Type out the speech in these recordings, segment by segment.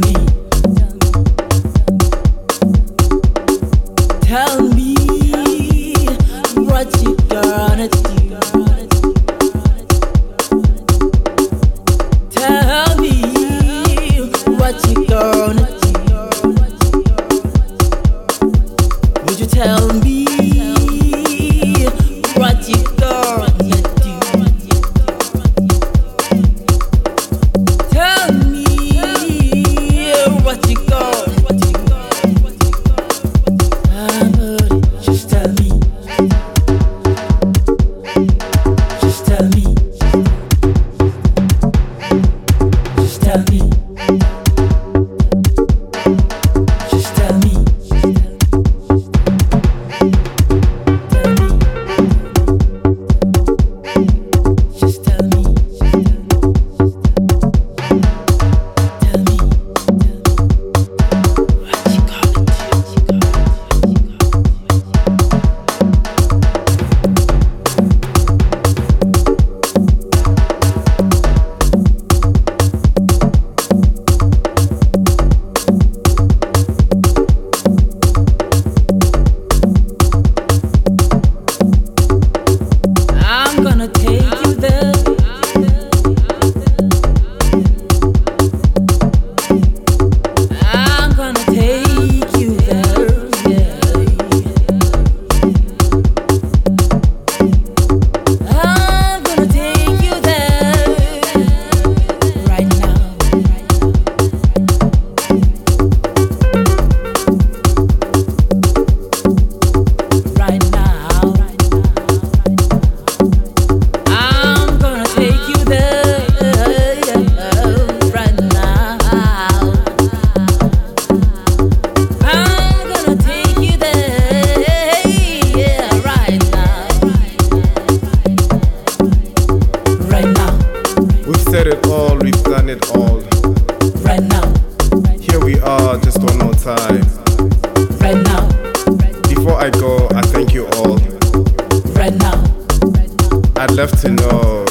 me. I go, I thank you all. Right now. I'd love to know.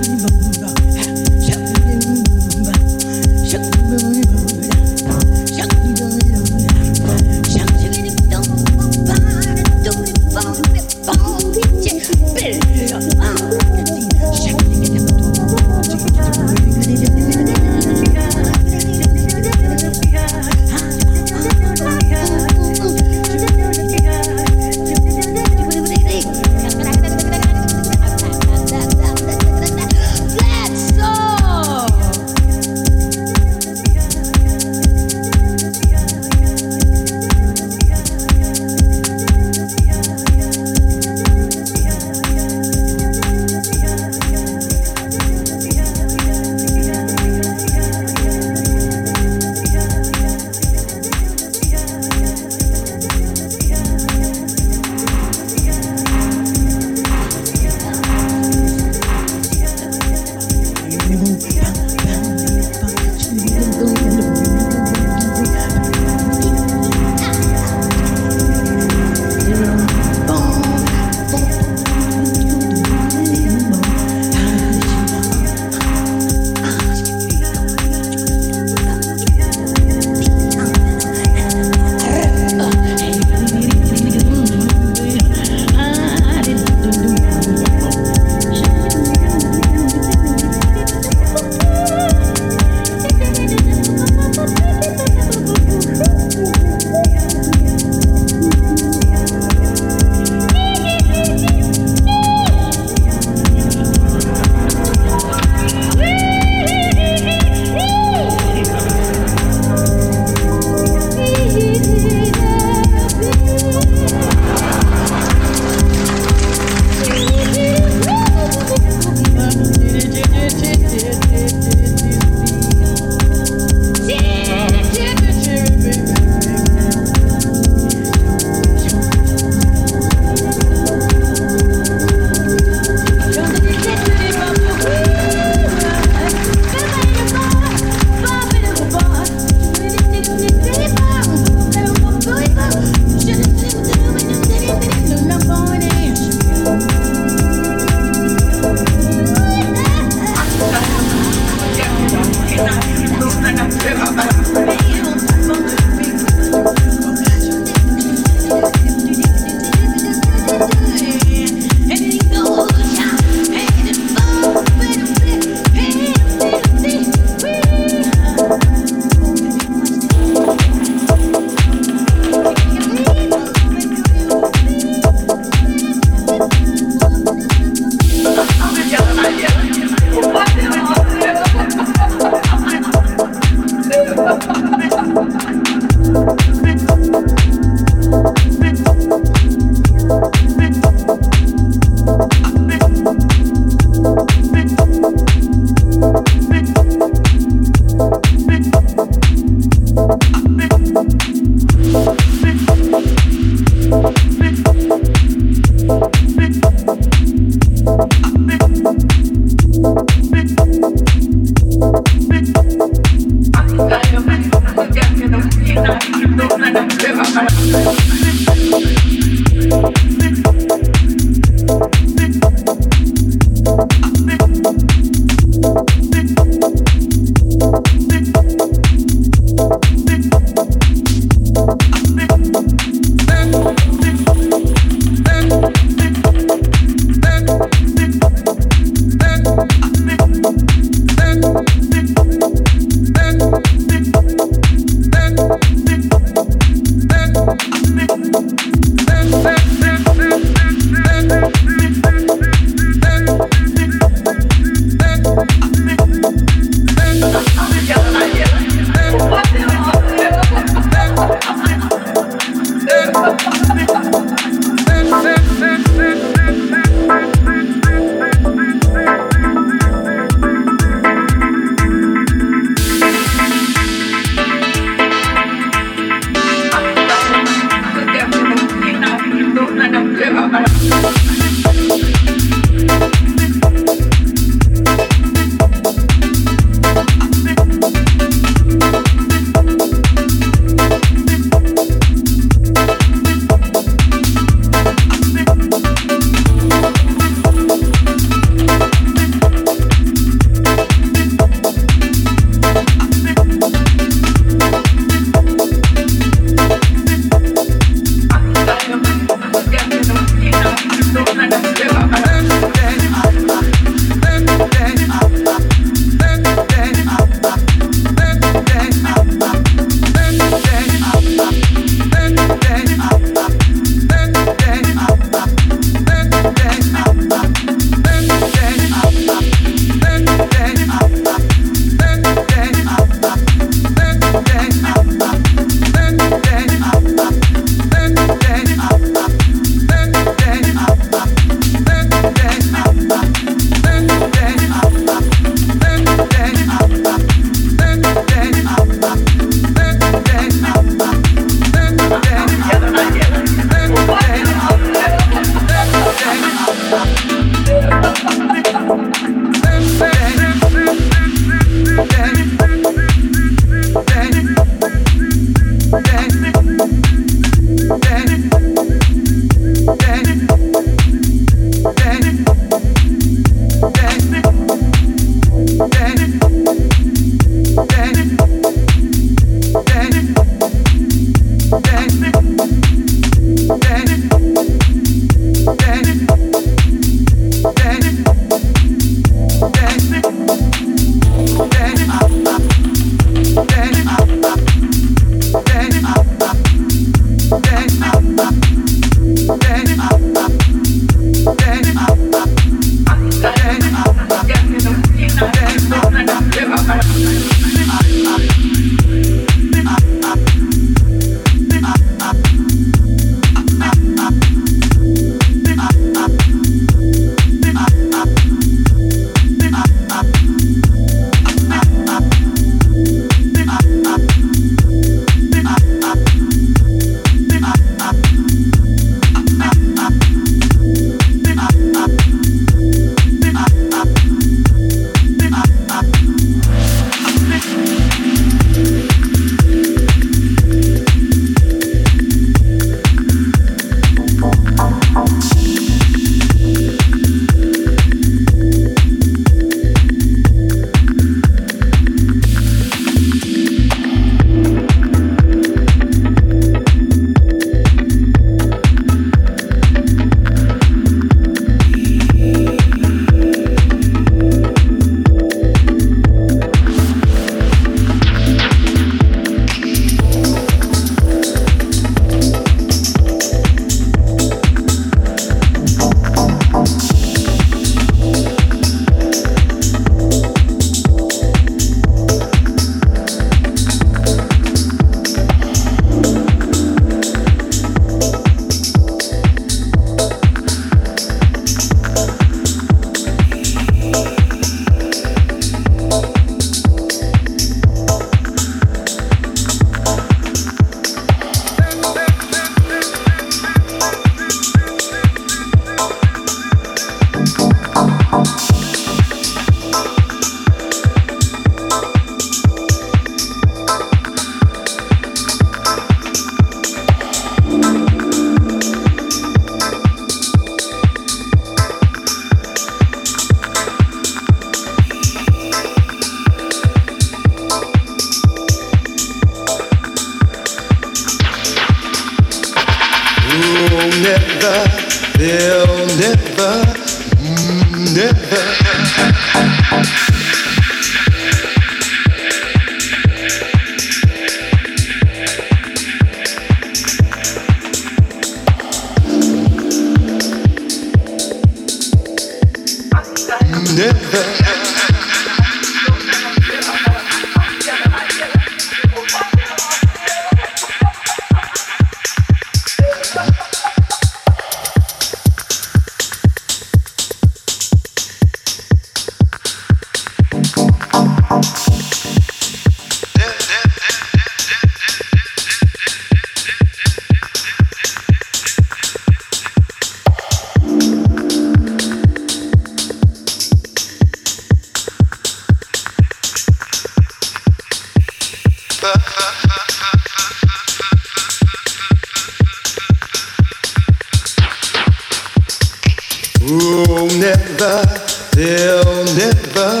never,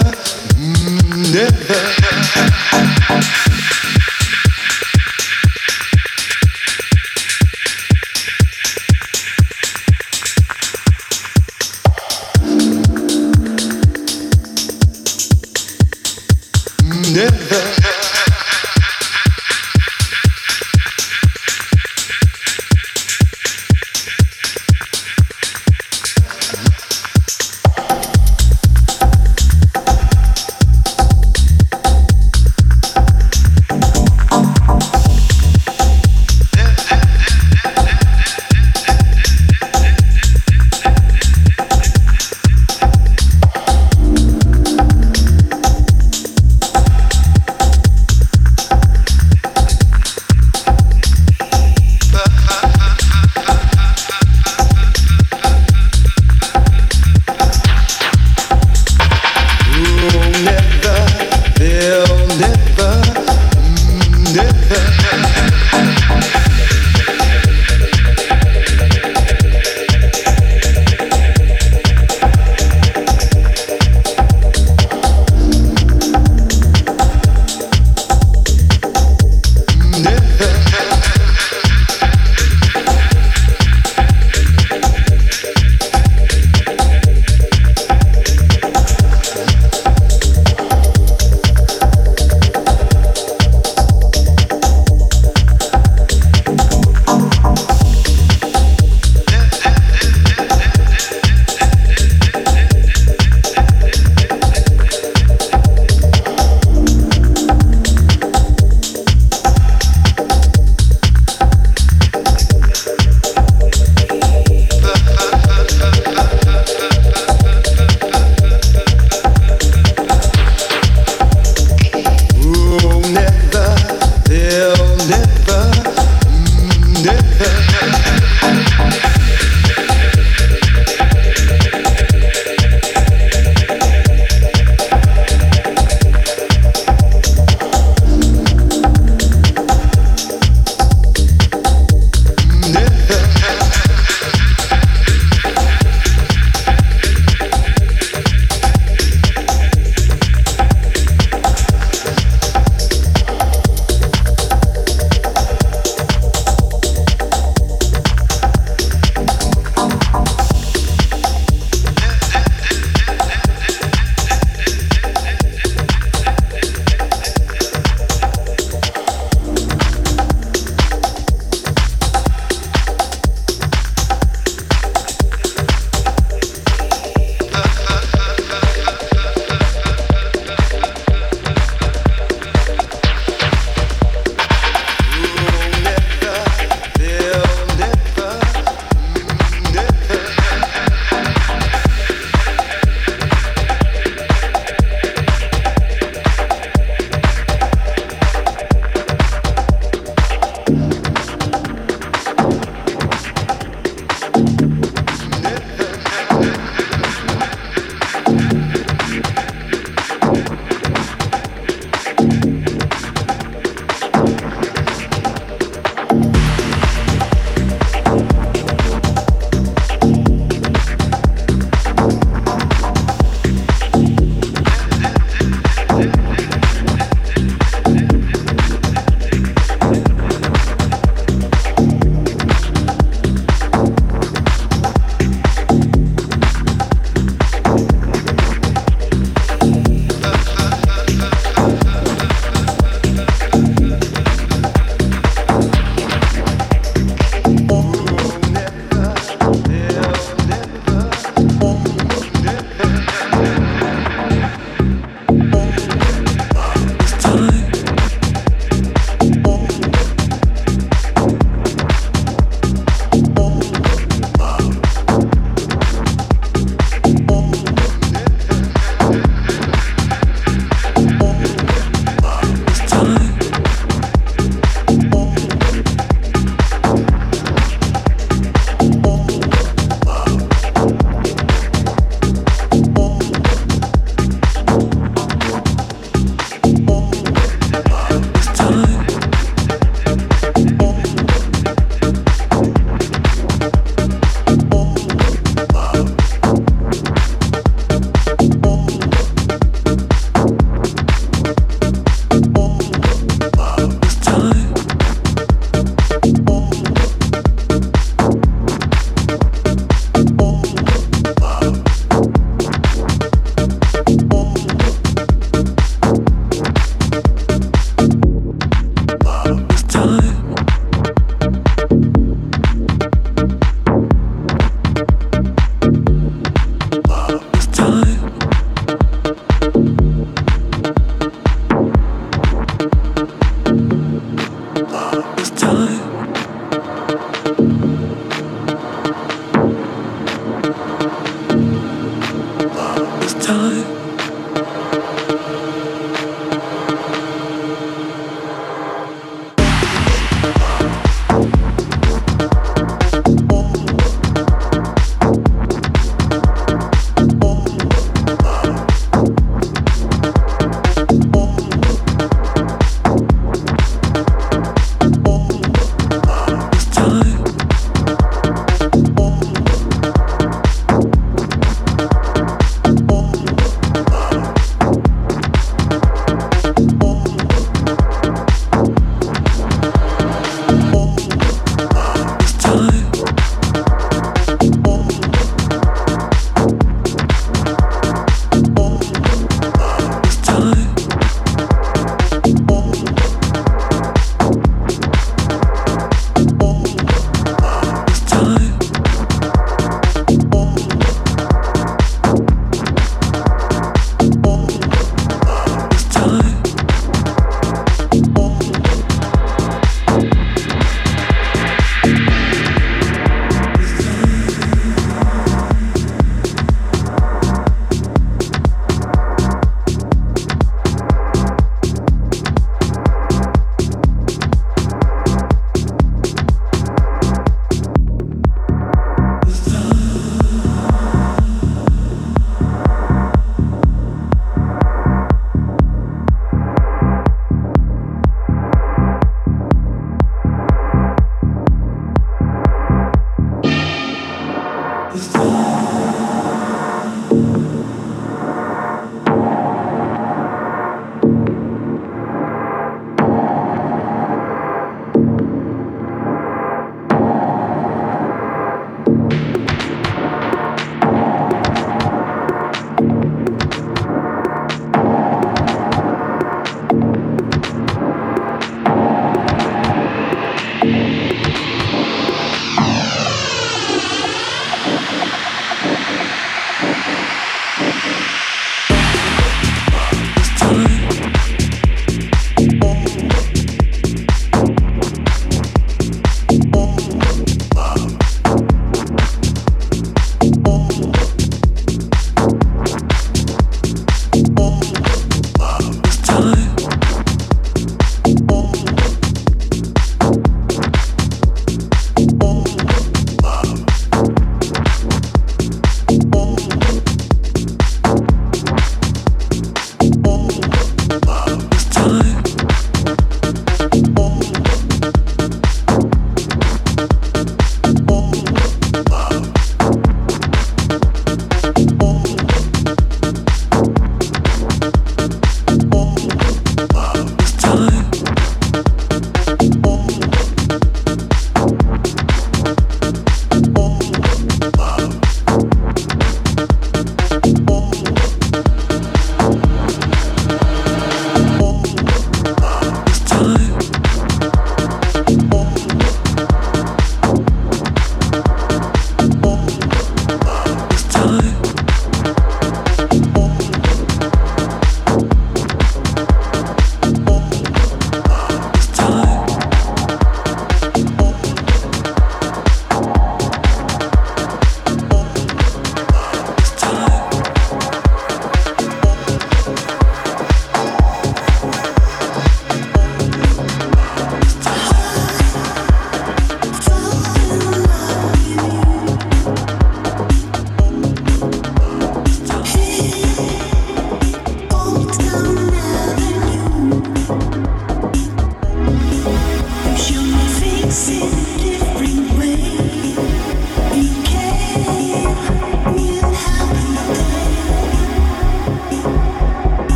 never.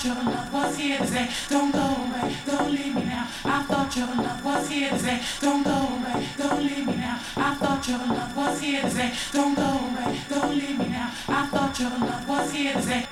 thought your love was here to say, don't go away, don't leave me now. I thought your love was here to say, don't go away, don't leave me now. I thought your love was here to say, don't go away, don't leave me now. I thought your love was here to say.